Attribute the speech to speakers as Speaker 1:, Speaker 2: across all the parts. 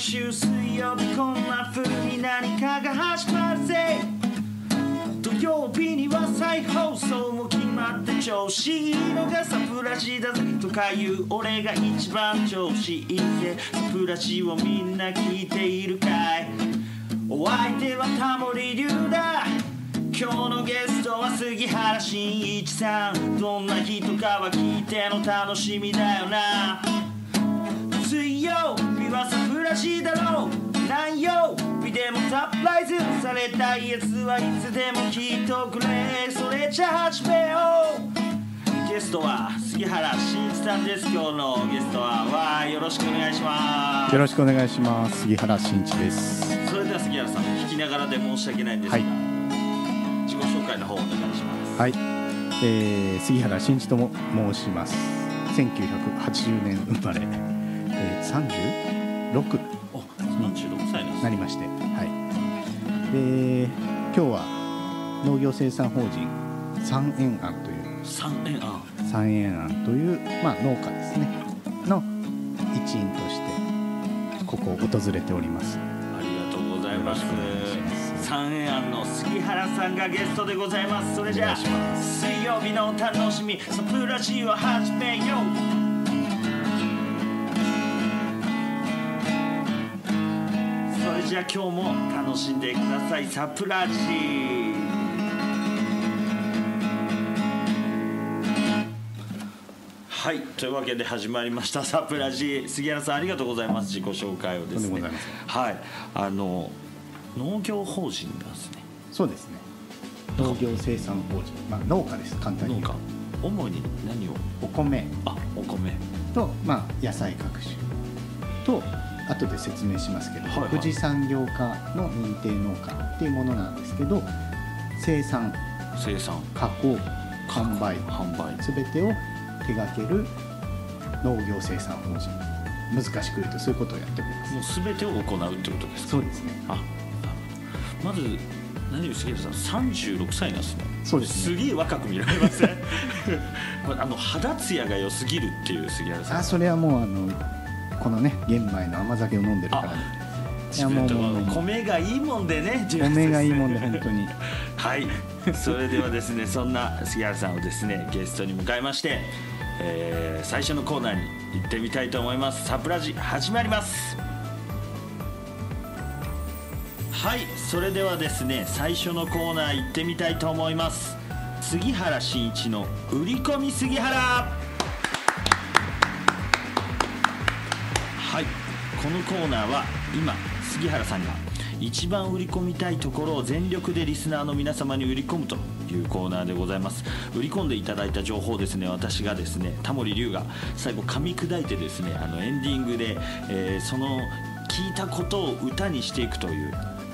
Speaker 1: 週水曜日こんな風に何かが始まるぜ。土曜日には再放送も決まって調子いいのがサプラジだぜ。とかいう俺が一番調子いいぜ。サプラジをみんな聞いているかい。お相手はタモリ流だ。今日のゲストは杉原慎一さん。どんな人かは聞いての楽しみだよな。水曜日はサプラジだろう。何曜日でもサプライズされたいやつはいつでも聞いとくれ。それじゃあ始めよう。ゲストは杉原慎一さんです。今日のゲストはわーよろしくお願いします。
Speaker 2: よろしくお願いします。杉原慎一です。
Speaker 1: それでは杉原さん聞きながらで申し訳ないんですが、
Speaker 2: はい。
Speaker 1: 自己紹介の方お願いします。
Speaker 2: はい、えー、杉原慎一とも申します。1980年生まれ、えー、36
Speaker 1: お36歳な
Speaker 2: りましてはい。で今日は農業生産法人三円庵という。
Speaker 1: 三円あ
Speaker 2: 三円庵という、まあ、農家ですね。の一員としてここを訪れております。
Speaker 1: ありがとうございます。三円庵の杉原さんがゲストでございます。それじゃあ水曜日の楽しみ。サプラジを始めようじゃあ今日も楽しんでください。サプラジはいというわけで始まりました。サプラジ杉原さんありがとうございます。自己紹介をですね。はい。あの農業法人なんですね。
Speaker 2: そうですね。農業生産法人、まあ、農家です。簡単に
Speaker 1: 農家。主に何を？
Speaker 2: お米。
Speaker 1: あお米。
Speaker 2: と、まあ、野菜各種。と後で説明しますけど、
Speaker 1: はいはい。
Speaker 2: 富士山業家の認定農家っていうものなんですけど生産
Speaker 1: 生産。
Speaker 2: 加工販売
Speaker 1: 販売。
Speaker 2: 全てを手掛ける農業生産法人。難しく言うとそういうことをやっております。
Speaker 1: もう全てを行うってことですか？
Speaker 2: そうですね。
Speaker 1: あまず何より杉原さん36歳なんですね。
Speaker 2: そうですね。
Speaker 1: すげえ若く見られません？あの肌ツヤが良すぎるっていう杉原さん。
Speaker 2: あそれはもうあのこのね玄米の甘酒を飲んでるから。ねいやもう
Speaker 1: 米がいいもんでね
Speaker 2: 米がいいもんで本当に。
Speaker 1: はい。それではですねそんな杉原さんをですねゲストに迎えまして、えー最初のコーナーに行ってみたいと思います。サプラジ始まります。はい。それではですね最初のコーナー行ってみたいと思います。杉原慎一の売り込み杉原このコーナーは今杉原さんが一番売り込みたいところを全力でリスナーの皆様に売り込むというコーナーでございます。売り込んでいただいた情報ですね私がですねタモリ龍が最後噛み砕いてですねあのエンディングで、えーその聞いたことを歌にしていくという、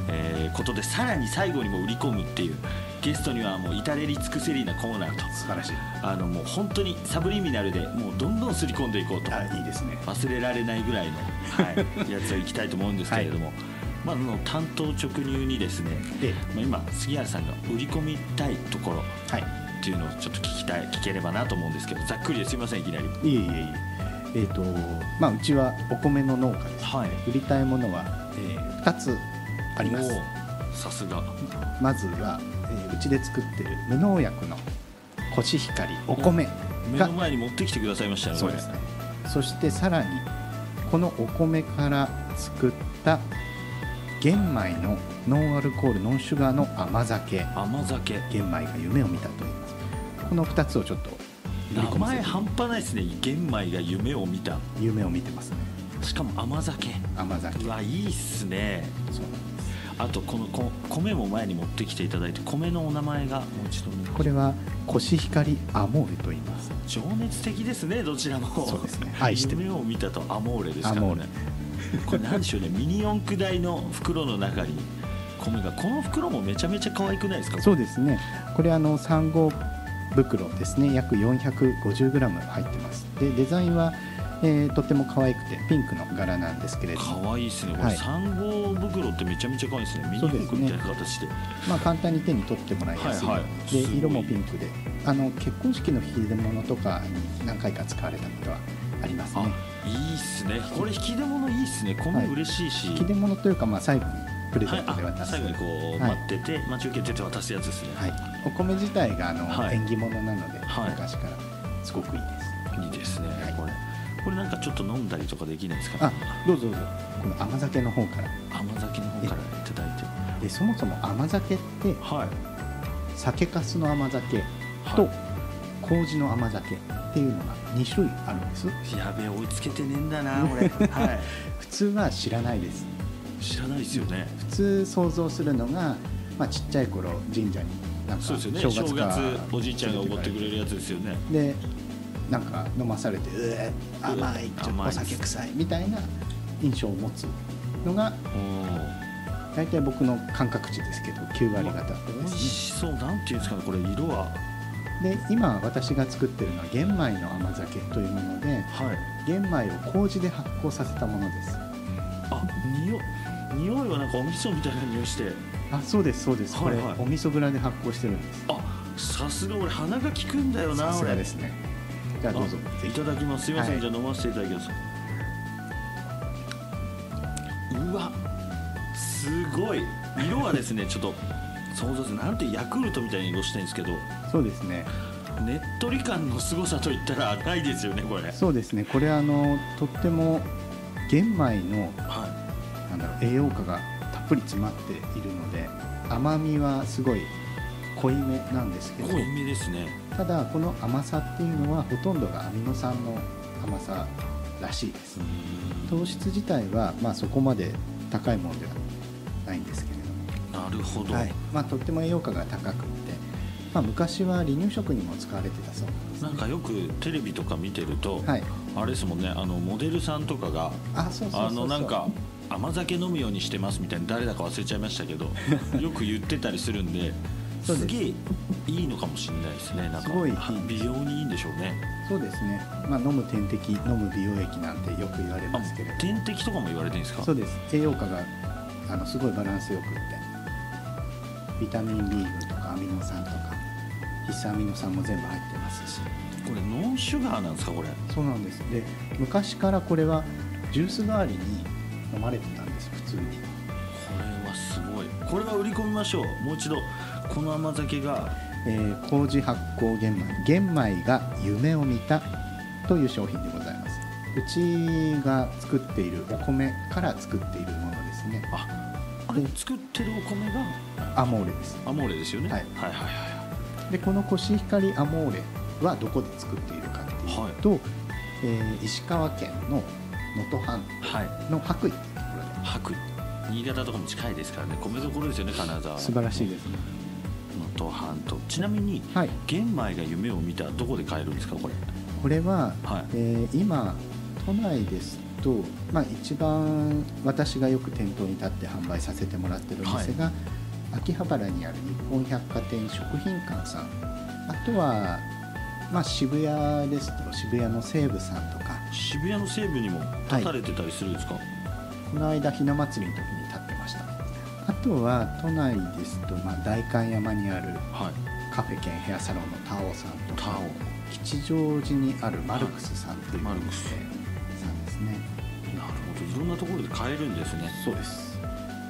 Speaker 1: えーことでさらに最後にも売り込むっていうゲストにはもう至れり尽くせりなコーナーと。
Speaker 2: 素晴らしい。
Speaker 1: あのもう本当にサブリミナルでもうどんどんすり込んでいこうと。
Speaker 2: あいいですね。
Speaker 1: 忘れられないぐらいの、はい、やつをいきたいと思うんですけれども、まあ、あの担当直入にですね、
Speaker 2: え
Speaker 1: まあ、今杉原さんが売り込みたいところ
Speaker 2: はい。
Speaker 1: っていうのをちょっと聞きたい聞ければなと思うんですけどざっくりです。いませんいきなり。
Speaker 2: いえいえいえ。えーとまあ、うちはお米の農家です、
Speaker 1: はい。
Speaker 2: 売りたいものは、え2つあります。
Speaker 1: さすが。
Speaker 2: まずは、えーうちで作ってる無農薬のコシヒカリお米が
Speaker 1: 目の前に持ってきてくださいましたね
Speaker 2: そうですね。そしてさらにこのお米から作った玄米のノンアルコールノンシュガーの甘酒。
Speaker 1: 甘酒。
Speaker 2: 玄米が夢を見たと言います。この2つをちょっと
Speaker 1: 名前半端ないですね。玄米が夢を見た。
Speaker 2: 夢を見てますね。
Speaker 1: しかも甘酒。
Speaker 2: 甘酒。
Speaker 1: うわいいっすね。
Speaker 2: そう
Speaker 1: あとこのこ米も前に持ってきていただいて米のお名前がもう一度ね
Speaker 2: これはコシヒカリアモーレと言います。
Speaker 1: 情熱的ですねどちらも。
Speaker 2: そうですね。愛してる。
Speaker 1: 夢を見たとアモーレですからね。
Speaker 2: レ。
Speaker 1: これなんでしょうね。ミニ四駆大の袋の中に米が。この袋もめちゃめちゃ可愛くないですか？
Speaker 2: そうですね。これあの3号袋ですね。約 450g 入ってます。でデザインは、えーとっても可愛くてピンクの柄なんですけれども。
Speaker 1: 可愛いですね。これ
Speaker 2: はい。
Speaker 1: 3号袋ってめちゃめちゃ可愛いですね。ミニ四
Speaker 2: そうですね。
Speaker 1: 駆みたいな形で。
Speaker 2: まあ、簡単に手に取ってもらいやすい、
Speaker 1: はいはい。
Speaker 2: で色もピンクで。あの結婚式の引き出物とかに何回か使われたことはありますね。
Speaker 1: あいいっすね。これ引き出物いいっすね。米
Speaker 2: はい。
Speaker 1: 嬉しいし、
Speaker 2: 引き出物というか、まあ、最後にプレゼ
Speaker 1: はい、
Speaker 2: ントで渡す、
Speaker 1: あ最後にこう
Speaker 2: はい。
Speaker 1: 待ってて、待ち受けてて渡すやつですね、
Speaker 2: はい、お米自体があの、
Speaker 1: はい。
Speaker 2: 縁起物なので、
Speaker 1: はい。
Speaker 2: 昔からすごくいいです。
Speaker 1: いいですね、
Speaker 2: はい。
Speaker 1: これこれなんかちょっと飲んだりとかできないですか？
Speaker 2: あどうぞどうぞ。この甘酒の方から。
Speaker 1: 甘酒の方からいただいて。
Speaker 2: でそもそも甘酒って
Speaker 1: はい。
Speaker 2: 酒粕の甘酒
Speaker 1: は
Speaker 2: と麹の甘酒っていうのが2種類あるんです。
Speaker 1: いやべえ追いつけてねえんだな俺。は
Speaker 2: 普通は知らないです。
Speaker 1: い知らないですよね。
Speaker 2: 普通想像するのが、まあ、ちっちゃい頃神社になんか
Speaker 1: そうですよね。正月
Speaker 2: か
Speaker 1: おじいちゃんがおごってくれるやつですよね。
Speaker 2: でなんか飲まされてうえ甘いちょっとお酒臭いみたいな印象を持つのが
Speaker 1: お
Speaker 2: 大体僕の感覚値ですけど9割方
Speaker 1: 美味
Speaker 2: です
Speaker 1: しそう。なんていうんですかねこれ色は。
Speaker 2: ねで今私が作ってるのは玄米の甘酒というもので
Speaker 1: はい。
Speaker 2: 玄米を麹で発酵させたものです。
Speaker 1: あ匂い匂いはなんかお味噌みたいな匂いして。
Speaker 2: あそうですそうです、
Speaker 1: はいはい。
Speaker 2: これお味噌蔵で発酵してるんです。
Speaker 1: あさすが俺鼻が利くんだよな
Speaker 2: さすが
Speaker 1: 俺。
Speaker 2: ですねじゃあどうぞ。
Speaker 1: あいただきます。すいません、
Speaker 2: はい。
Speaker 1: じゃあ飲ませていただきます。うわすごい。色はですね ちょっと想像するなんてヤクルトみたいに色してるんですけど。
Speaker 2: そうですね。
Speaker 1: ねっとり感の凄さといったらないですよねこれ。
Speaker 2: そうですね。これあのとっても玄米の
Speaker 1: は
Speaker 2: なんだろう栄養価がたっぷり詰まっているので甘みはすごい濃いめなんですけど
Speaker 1: い濃いめですね。
Speaker 2: ただこの甘さっていうのはほとんどがアミノ酸の甘さらしいです。糖質自体はまあそこまで高いものではないんですけれども。
Speaker 1: なるほど、
Speaker 2: はい。まあ、とっても栄養価が高くって、まあ、昔は離乳食にも使われてたそうなんです
Speaker 1: なんかよくテレビとか見てると、
Speaker 2: はい。
Speaker 1: あれですもんねあのモデルさんとかが
Speaker 2: あそうそうそうそう。
Speaker 1: あのなんか甘酒飲むようにしてますみたいな誰だか忘れちゃいましたけど よく言ってたりするんで
Speaker 2: す。
Speaker 1: すげえいいのかもしれないですね。なんか
Speaker 2: すごいいい。
Speaker 1: 美容にいいんでしょうね。
Speaker 2: そうですね、まあ、飲む点滴飲む美容液なんてよく言われ
Speaker 1: あ
Speaker 2: ますけれど。
Speaker 1: 点滴とかも言われてるんですか？
Speaker 2: そうです。栄養価があのすごいバランスよくって。ビタミン B 群とかアミノ酸とか。必須アミノ酸も全部入ってますし。
Speaker 1: これノンシュガーなんですかこれ？
Speaker 2: そうなんです。で昔からこれはジュース代わりに飲まれてたんです普通に。
Speaker 1: これはすごい。これは売り込みましょう。もう一度この甘酒が
Speaker 2: えー麹発酵玄米玄米が夢を見たという商品でございます。うちが作っているお米から作っているものですね。
Speaker 1: ああれ作ってるお米が
Speaker 2: アモーレです。
Speaker 1: アモーレですよね、
Speaker 2: はい。
Speaker 1: はいはいはい
Speaker 2: でこのコシヒカリアモーレはどこで作っているかっていうと、えー石川県の能登半
Speaker 1: はい。
Speaker 2: 島の白衣っていうところで。
Speaker 1: 白衣。新潟とかも近いですからね。米どころですよね金沢は。
Speaker 2: 素晴らしいですね
Speaker 1: 能登半島ちなみに
Speaker 2: はい。
Speaker 1: 玄米が夢を見たどこで買えるんですかこれ？
Speaker 2: これは、
Speaker 1: はい。
Speaker 2: えー今都内ですと、まあ、一番私がよく店頭に立って販売させてもらってるお店が、秋葉原にある日本百貨店食品館さん。あとは、まあ、渋谷ですと渋谷の西武さんとか。
Speaker 1: 渋谷の西部にも立たれてたりするんですか、
Speaker 2: この間ひ na 祭りの時にとは都内ですと、まあ、代官山にある
Speaker 1: はい。
Speaker 2: カフェ兼ヘアサロンのタオさんとか
Speaker 1: タオ。
Speaker 2: 吉祥寺にあるマルクスさんというお店
Speaker 1: マルクス
Speaker 2: さんですね。
Speaker 1: なるほど。いろんなところで買えるんですね。
Speaker 2: そうです。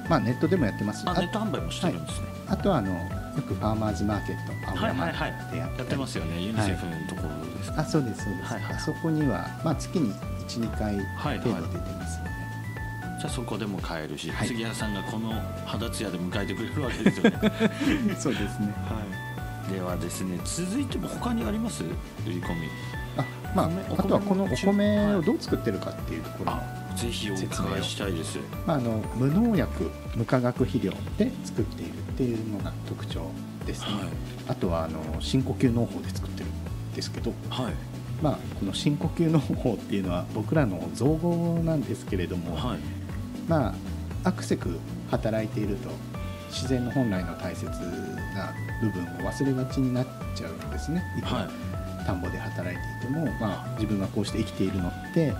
Speaker 2: まあネットでもやってます。あ
Speaker 1: あネット販売もしてるんですね、
Speaker 2: あとはあのよくファーマーズマーケット青
Speaker 1: はい
Speaker 2: 山
Speaker 1: はいはい。
Speaker 2: でやったり
Speaker 1: やってますよね。ユニセフのところですか、
Speaker 2: あそうですそうです、
Speaker 1: はいはい
Speaker 2: あそこには、まあ、月に12回
Speaker 1: はい
Speaker 2: 程度出てます。ので、
Speaker 1: じゃあそこでも買えるし、
Speaker 2: はい。
Speaker 1: 杉原さんがこの肌ツヤで迎えてくれるわけですよね。
Speaker 2: そうですね。
Speaker 1: はい。ではですね続いても他にあります？売り込み。
Speaker 2: あまああとはこのお
Speaker 1: お米
Speaker 2: 米をどう作ってるかっていうところも、
Speaker 1: あぜひお伺いしたいです。
Speaker 2: まあ、あの無農薬無化学肥料で作っているっていうのが特徴ですね、
Speaker 1: はい。
Speaker 2: あとはあの深呼吸農法で作ってるんですけど、
Speaker 1: はい。
Speaker 2: まあ、この深呼吸農法っていうのは僕らの造語なんですけれども、
Speaker 1: はい
Speaker 2: まあアクセク働いていると。自然の本来の大切な部分を忘れがちになっちゃうんですね。
Speaker 1: はい。
Speaker 2: 田んぼで働いていても、まあ、自分がこうして生きているのって、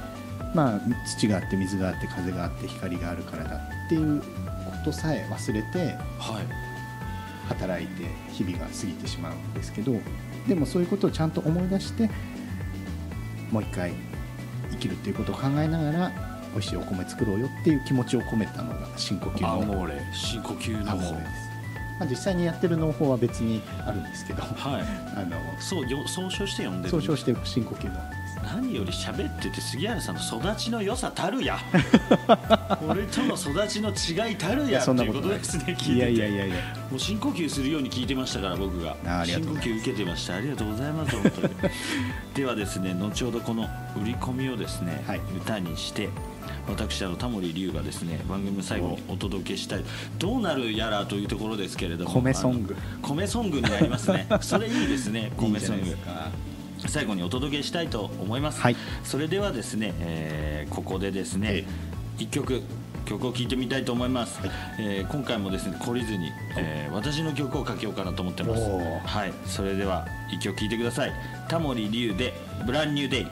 Speaker 2: まあ、土があって水があって風があって光があるからだっていうことさえ忘れて
Speaker 1: はい。
Speaker 2: 働いて日々が過ぎてしまうんですけどでもそういうことをちゃんと思い出してもう一回生生きるっていうことを考えながら美味しいお米作ろうよっていう気持ちを込めたのが深呼吸の
Speaker 1: アモーレ深呼吸の
Speaker 2: アモーレです、まあ、実際にやってる農法は別にあるんですけど。
Speaker 1: はい。
Speaker 2: あの
Speaker 1: そうよ総称して呼んでる。
Speaker 2: 総称して深呼吸の
Speaker 1: 何より喋ってて杉原さんの育ちの良さたるや。俺との育ちの違いたるやって
Speaker 2: そんない
Speaker 1: うことですね聞いてて。
Speaker 2: いやいやいやいや。
Speaker 1: もう深呼吸するように聞いてましたから僕が。深呼吸受けてました。ありがとうございます本当に。ではですね後ほどこの売り込みをですね、
Speaker 2: はい。
Speaker 1: 歌にして私あのタモリ龍がですね番組の最後にお。届けしたいどうなるやらというところですけれども
Speaker 2: 米ソング。
Speaker 1: 米ソングになりますね。それいいですね米ソング。最後にお届けしたいと思います、
Speaker 2: はい。
Speaker 1: それではですね、えーここでですね、一曲曲を聴いてみたいと思います、
Speaker 2: はい。
Speaker 1: えー今回もですね懲りずに、えー私の曲をかけようかなと思ってます。はい。それでは一曲聴いてください。タモリ龍で「ブランニューデ
Speaker 3: イ」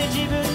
Speaker 3: で自分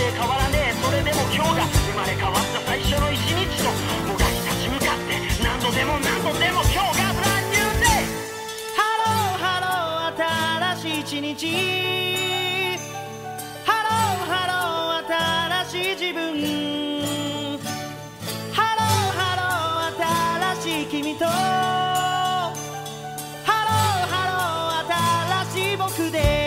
Speaker 4: 俺も大して変わらねえそれでも今日が生まれ変わった最初の一日ともがき立ち向かって何度でも何度でも今日が
Speaker 3: brand new day hello hello 新しい一日 hello hello 新しい自分ハローハロー新しい君と hello hello 新しい僕で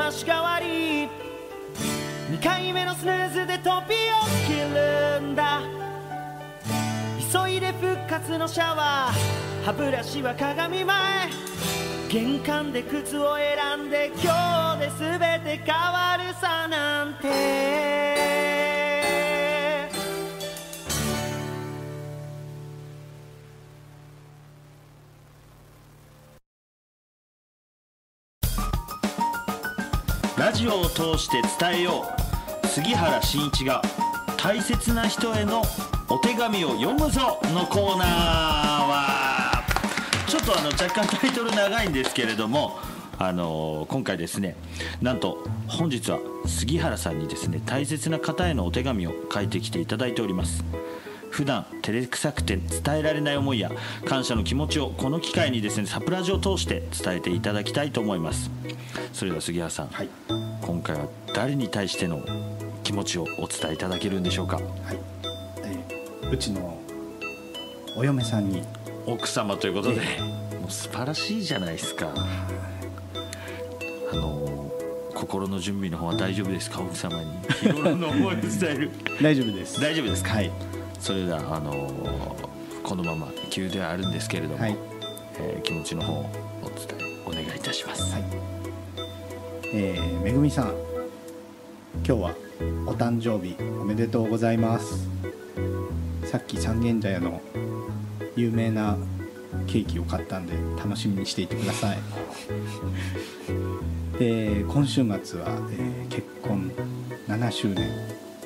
Speaker 3: まし代わり。2回目のスヌーズで飛び起きるんだ。急いで復活のシャワー。歯ブラシは鏡前。玄関で靴を選んで今日で全て変わるさなんて。
Speaker 1: ラジオを通して伝えよう。杉原真一が大切な人へのお手紙を読むぞのコーナーはちょっとあの若干タイトル長いんですけれどもあの今回ですねなんと本日は杉原さんにですね大切な方へのお手紙を書いてきていただいております。普段照れくさくて伝えられない思いや感謝の気持ちをこの機会にですねサプラジを通して伝えていただきたいと思います。それでは杉原さん、
Speaker 2: はい。
Speaker 1: 今回は誰に対しての気持ちをお伝えいただけるんでしょうか？
Speaker 2: はい、えーうちのお嫁さんに。
Speaker 1: 奥様ということでもう素晴らしいじゃないですか。あの心の準備の方は大丈夫ですか？奥様に。日頃の思いを伝える
Speaker 2: 大丈夫です。
Speaker 1: 大丈夫ですか？
Speaker 2: はい。
Speaker 1: それではあのこのまま急ではあるんですけれども、
Speaker 2: はい。
Speaker 1: えー気持ちの方をお伝えお願いいたします、
Speaker 2: はいえーめぐみさん今日はお誕生日おめでとうございます。さっき三軒茶屋の有名なケーキを買ったんで楽しみにしていてください。で今週末は、えー結婚7周年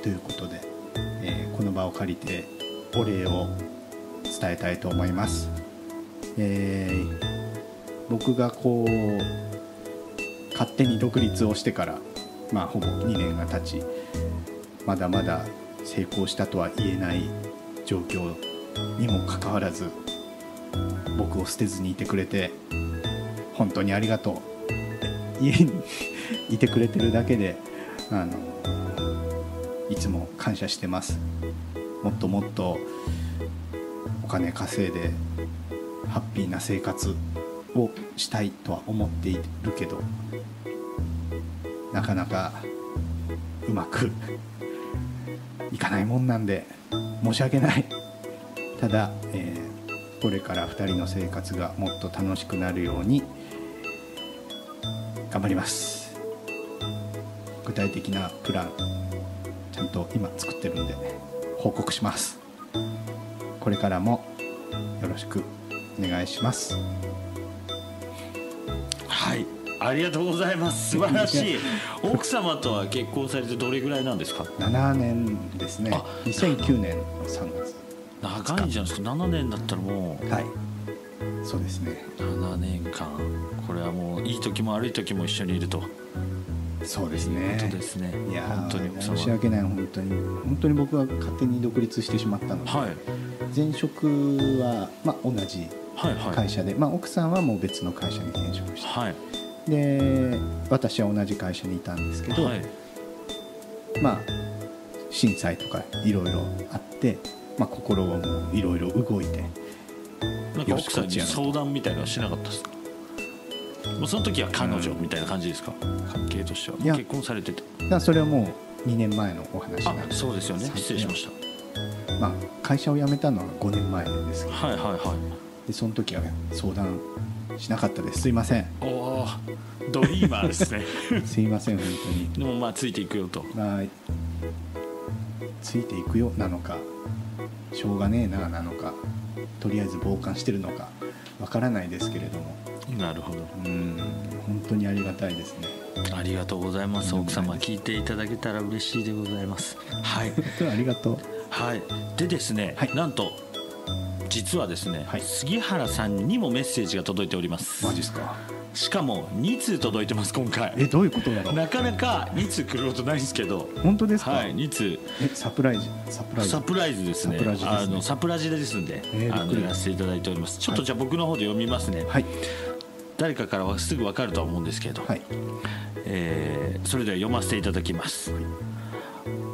Speaker 2: ということで、えーこの場を借りてお礼を伝えたいと思います、えー僕がこう勝手に独立をしてから、まあ、ほぼ2年が経ちまだまだ成功したとは言えない状況にもかかわらず僕を捨てずにいてくれて本当にありがとう。家に いてくれてるだけであのいつも感謝してます。もっともっとお金稼いでハッピーな生活をしたいとは思っているけどなかなかうまく いかないもんなんで申し訳ない。ただ、えーこれから2人の生活がもっと楽しくなるように頑張ります。具体的なプランちゃんと今作ってるんで報告します。これからもよろしくお願いします。
Speaker 1: りがとうございます。素晴らしい。奥様とは結婚されてどれぐらいなんですか
Speaker 2: ？7年ですね。
Speaker 1: あ
Speaker 2: 2009年の3月。
Speaker 1: 長いじゃないですか7年だったらもう。
Speaker 2: はい。そうですね。
Speaker 1: 7年間。これはもういい時も悪い時も一緒にいると。
Speaker 2: そうです
Speaker 1: いう
Speaker 2: ね
Speaker 1: ことですね。
Speaker 2: いや
Speaker 1: 本当に
Speaker 2: ー申し訳ない。本当に。本当に僕は勝手に独立してしまったので、
Speaker 1: はい。
Speaker 2: 前職は、まあ、同じ
Speaker 1: はいはい。
Speaker 2: 会社で、まあ、奥さんはもう別の会社に転職して、
Speaker 1: はい
Speaker 2: で私は同じ会社にいたんですけど、
Speaker 1: はい。
Speaker 2: まあ震災とかいろいろあって、まあ、心がもういろいろ動いて
Speaker 1: なんか奥さんに相談みたいなのはしなかったですか？もうその時は彼女みたいな感じですか、関係としては。い
Speaker 2: や
Speaker 1: 結婚されてて。
Speaker 2: それはもう2年前のお話
Speaker 1: あ
Speaker 2: なんで
Speaker 1: そうですよね。失礼しまし
Speaker 2: まあ、会社を辞めたのは5年前ですけど。
Speaker 1: たはいはいはい。
Speaker 2: でその時は相談しなかったです。すいません。
Speaker 1: おおドリーマーですね。
Speaker 2: すいません本当に。
Speaker 1: でもまあついていくよと。
Speaker 2: まあついていくよなのか。しょうがねえななのか。とりあえず傍観してるのか。わからないですけれども。
Speaker 1: なるほど。
Speaker 2: うん。本当にありがたいですね。
Speaker 1: ありがとうございます。奥様聞いていただけたら嬉しいでございます。はい。
Speaker 2: ありがとう。
Speaker 1: はい。でですね、
Speaker 2: はい。
Speaker 1: なんと実はですね、
Speaker 2: はい。
Speaker 1: 杉原さんにもメッセージが届いております。
Speaker 2: マジっすか？
Speaker 1: しかも2通届いてます今回。
Speaker 2: えどういうことだろう？
Speaker 1: なかなか2通来ることないんですけど。
Speaker 2: 本当ですか、
Speaker 1: はい2通。
Speaker 2: えサプライズ？サプライズ？
Speaker 1: サプライズですね。
Speaker 2: サプラジですね。
Speaker 1: あのサプラジですんで、
Speaker 2: えー
Speaker 1: あのやらせていただいております。ちょっとじゃあ僕の方で読みますね、
Speaker 2: はい。
Speaker 1: 誰かからはすぐ分かるとは思うんですけど、
Speaker 2: はい。
Speaker 1: えーそれでは読ませていただきます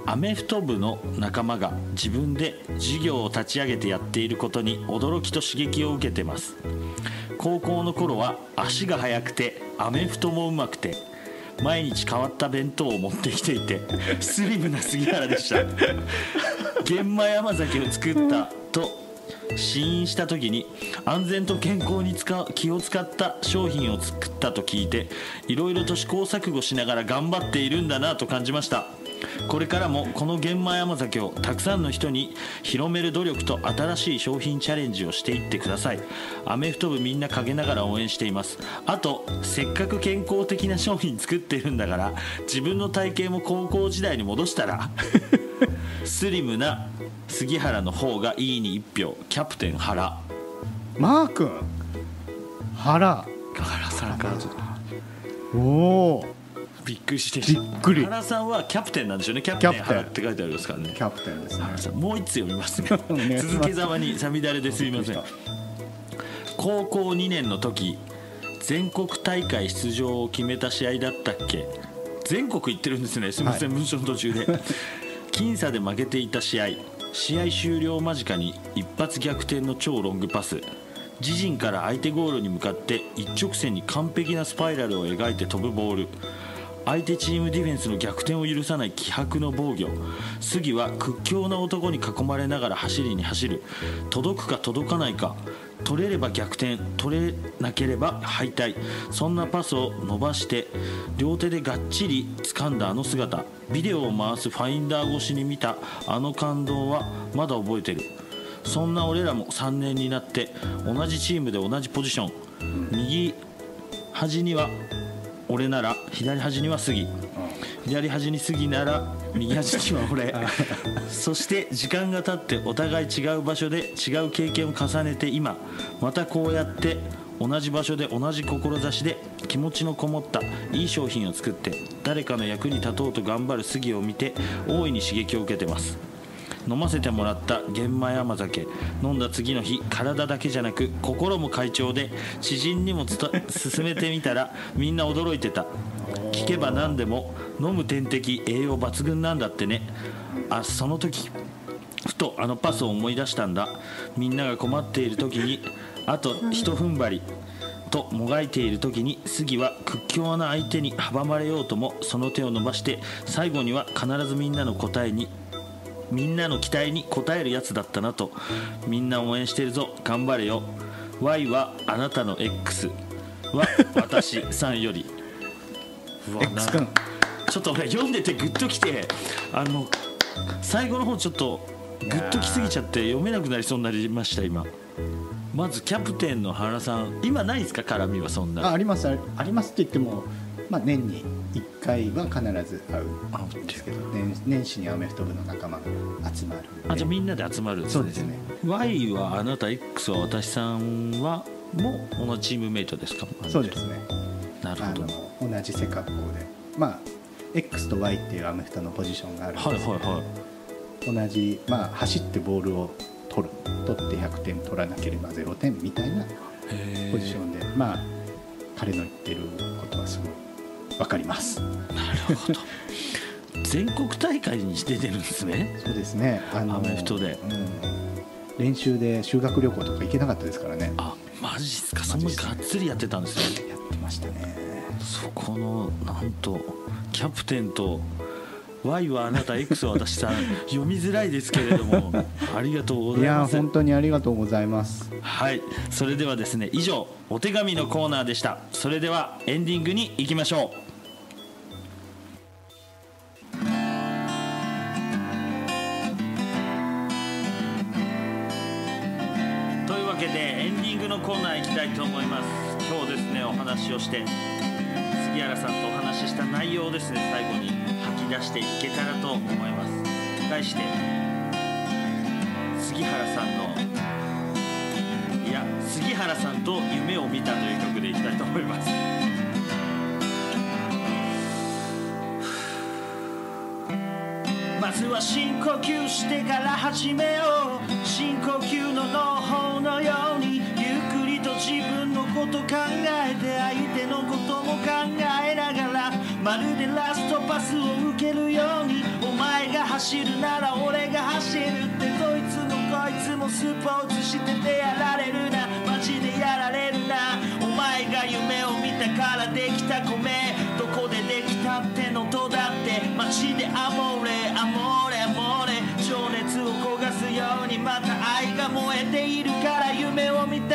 Speaker 1: アメフト部の仲間が自分で事業を立ち上げてやっていることに驚きと刺激を受けてます。高校の頃は足が速くてアメフトもうまくて毎日変わった弁当を持ってきていてスリムな杉原でした。玄米甘酒を作ったと試飲した時に安全と健康に使う気を使った商品を作ったと聞いていろいろと試行錯誤しながら頑張っているんだなと感じました。これからもこの玄米甘酒をたくさんの人に広める努力と新しい商品チャレンジをしていってください。アメフト部みんな陰ながら応援しています。あとせっかく健康的な商品作ってるんだから自分の体型も高校時代に戻したら スリムな杉原の方がいいに1票。キャプテン原。
Speaker 2: マー君。原。
Speaker 1: 原さんから
Speaker 2: おお
Speaker 1: びっくりして
Speaker 2: びっくり。
Speaker 1: 原さんはキャプテンなんでしょうね。キャプテン原って書いてありますからね。
Speaker 2: キャプテンですね。
Speaker 1: もう一つ読みますね。続けざまにさみだれですみません。高校2年の時全国大会出場を決めた試合だったっけ？全国行ってるんですね。すみません、文章の途中で。僅差で負けていた試合。試合終了間近に一発逆転の超ロングパス。自陣から相手ゴールに向かって一直線に完璧なスパイラルを描いて飛ぶボール相手チームディフェンスの逆転を許さない気迫の防御。杉は屈強な男に囲まれながら走りに走る。届くか届かないか。取れれば逆転。取れなければ敗退。そんなパスを伸ばして両手でがっちり掴んだあの姿。ビデオを回すファインダー越しに見た。あの感動はまだ覚えてる。そんな俺らも3年になって同じチームで同じポジション。右端には俺なら左端には杉。左端に杉なら右端には俺。そして時間が経ってお互い違う場所で違う経験を重ねて今またこうやって同じ場所で同じ志で気持ちのこもったいい商品を作って誰かの役に立とうと頑張る杉を見て大いに刺激を受けてます飲ませてもらった玄米甘酒。飲んだ次の日体だけじゃなく心も快調で知人にも勧めてみたらみんな驚いてた。聞けば何でも飲む点滴栄養抜群なんだってね。あその時ふとあのパスを思い出したんだ。みんなが困っている時にあと一踏ん張りともがいている時に杉は屈強な相手に阻まれようともその手を伸ばして最後には必ずみんなの答えにみんなの期待に応えるやつだったなと。みんな応援してるぞ。頑張れよ。Y はあなたの X は私さんより。
Speaker 2: X 君。
Speaker 1: ちょっと俺読んでてグッときてあの最後の方ちょっとグッときすぎちゃって読めなくなりそうになりました今。まずキャプテンの原さん。今ないですか？絡みはそんな。
Speaker 2: あありますありますって言っても、まあ、年に1回は必ず会うんですけど年年始にアメフト部の仲間が集まる
Speaker 1: あじゃあみんなで集まるん
Speaker 2: そうですね。
Speaker 1: Y はあなた X は私さんはもう同じチームメイトですか？
Speaker 2: そうですね。あ
Speaker 1: なるほど
Speaker 2: の同じ背格好で。まあ X と Y っていうアメフトのポジションがあるんです
Speaker 1: はい
Speaker 2: けど、
Speaker 1: はいはい
Speaker 2: 同じ、まあ、走ってボールを取る取って100点取らなければ0点みたいなポジションでまあ彼の言ってることはすごい分かります。
Speaker 1: なるほど。全国大会に出てるんですね。
Speaker 2: そうですね。あの
Speaker 1: アメフトで。
Speaker 2: うん、練習で修学旅行とか行けなかったですからね。
Speaker 1: あマジっすか。そんながっつりやってたんですね。
Speaker 2: やってましたね。
Speaker 1: そこのなんとキャプテンと Y はあなた X は私さん読みづらいですけれどもありがとうご
Speaker 2: いや
Speaker 1: ざいます
Speaker 2: 本当にありがとうございます。
Speaker 1: はい。それではですね以上お手紙のコーナーでした。それではエンディングに行きましょうして杉原さんとお話しした内容をですね最後に吐き出していけたらと思います。題して杉原さんのいや杉原さんと夢を見たという曲でいきたいと思います。
Speaker 3: まずは深呼吸してから始めよう。深呼吸の農法のようにゆっくりと自分のこと考えてまるでラストパスを受けるようにお前が走るなら俺が走るってどいつもこいつもスポーツしててやられるな。マジでやられるな。お前が夢を見たからできた米どこででき
Speaker 1: ぜ街でアモーレアモーレアモーレ。情熱を焦がすようにまた愛が燃えているから夢を見た。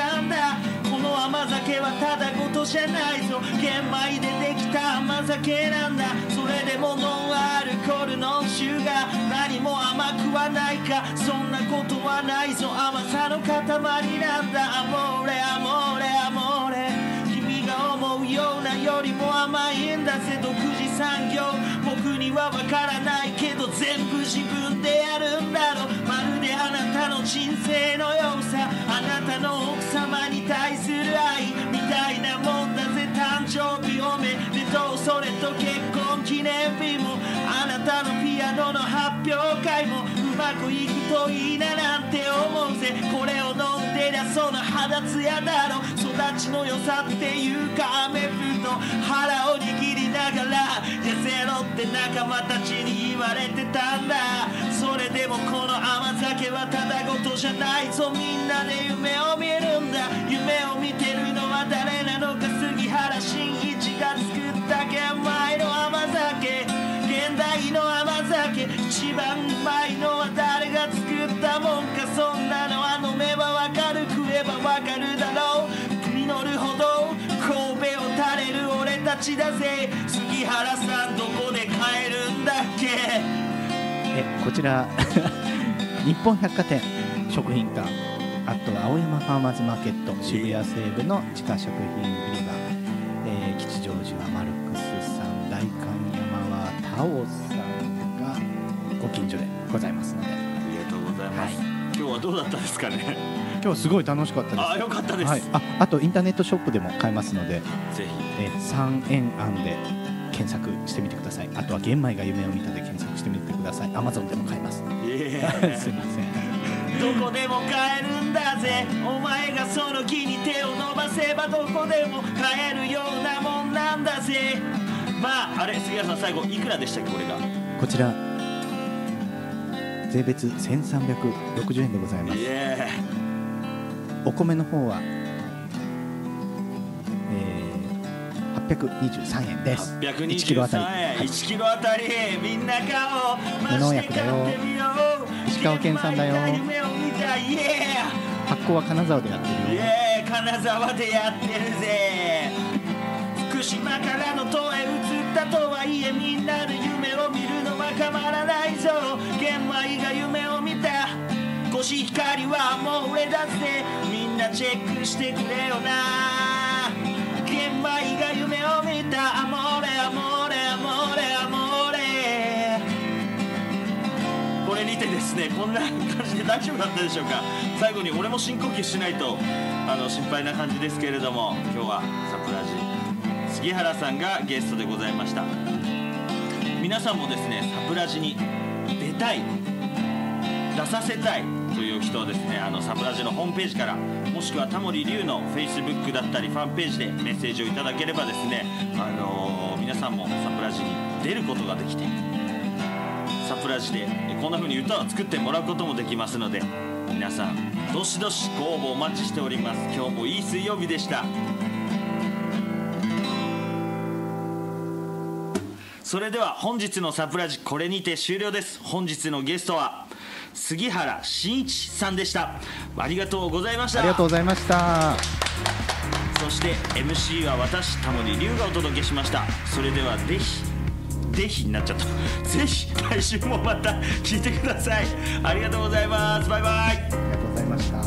Speaker 1: はただごとじゃないぞ。玄米でできた甘酒なんだ。それでもノンアルコールのシュガー何も甘くはないか。そんなことはないぞ。甘さの塊なんだ。アモーレアモーレアモーレ。君が思うようなよりも甘いんだぜ。独自産業。僕にはわからないけど全部自分でやるんだろまるであなたの人生のようさ。あなたの奥様に対する愛。それと結婚記念日もあなたのピアノの発表会もうまくいくといいななんて思うぜこれを飲んでりゃその肌ツヤだろ育ちの良さっていうか雨降ると腹を握りながら痩せろって仲間たちに言われてたんだそれでもこの甘酒はただごとじゃないぞ。みんなで夢を見るんだ夢を見てるのは誰なのか。杉原慎一が作っ一番うまいのは誰が作ったもんかそんなのは飲めばわかる食えばわかるだろう実るほど神戸を垂れる俺たちだぜ。杉原さんどこで買えるんだっけ？
Speaker 2: えこちら 日本百貨店食品館あとは青山ファーマーズマーケット渋谷西部の地下食品売り場、えー吉祥寺はマルクスさん代官山はタオさんございますので。
Speaker 1: ありがとうございます、今日はどうだったですかね？
Speaker 2: 今日すごい楽しかったです。
Speaker 1: あよかったです、
Speaker 2: はい、ああとインターネットショップでも買えますので、
Speaker 1: ぜひ。
Speaker 2: えー、3円案で検索してみてください。あとは玄米が夢を見たで検索してみてください。アマゾンでも買えます すいません。
Speaker 1: どこでも買えるんだぜ。お前がその木に手を伸ばせばどこでも買えるようなもんなんだぜ。まああれ杉原さん最後いくらでしたっけこれが？
Speaker 2: こちら税別1360円でございます。お米の方は、えー、823円です。
Speaker 1: 823
Speaker 2: 1キロあたり、
Speaker 1: 円、
Speaker 2: はい。
Speaker 1: 1キロあたり。みんな顔
Speaker 2: 無農薬だよ。石川県産だよ。発酵は金沢でやってるよ。
Speaker 1: 金沢でやってるぜ。福島からの都へ移ったとはいえみんなで夢を見るのは構わないぞ。玄米が夢を見た。コシヒカリはもう俺だぜみんなチェックしてくれよな。玄米が夢を見た。アモーレアモーレアモーレアモーレこれにてですねこんな感じで大丈夫だったでしょうか。最後に俺も深呼吸しないとあの心配な感じですけれども今日はサプラジ杉原さんがゲストでございました。皆さんもですねサプラジに出たい出させたいという人はですねあのサプラジのホームページからもしくはタモリ龍の Facebook だったりファンページでメッセージをいただければですね、あの皆さんもサプラジに出ることができてサプラジでこんな風に歌を作ってもらうこともできますので皆さんどしどしご応募お待ちしております。今日もいい水曜日でした。それでは本日のサプラジこれにて終了です。本日のゲストは杉原真一さんでした。ありがとうございました。
Speaker 2: ありがとうございました。
Speaker 1: そして MC は私タモリ龍がお届けしました。それではぜひぜひになっちゃった。ぜひ来週もまた聞いてください。ありがとうございます。バイバイ。
Speaker 2: ありがとうございます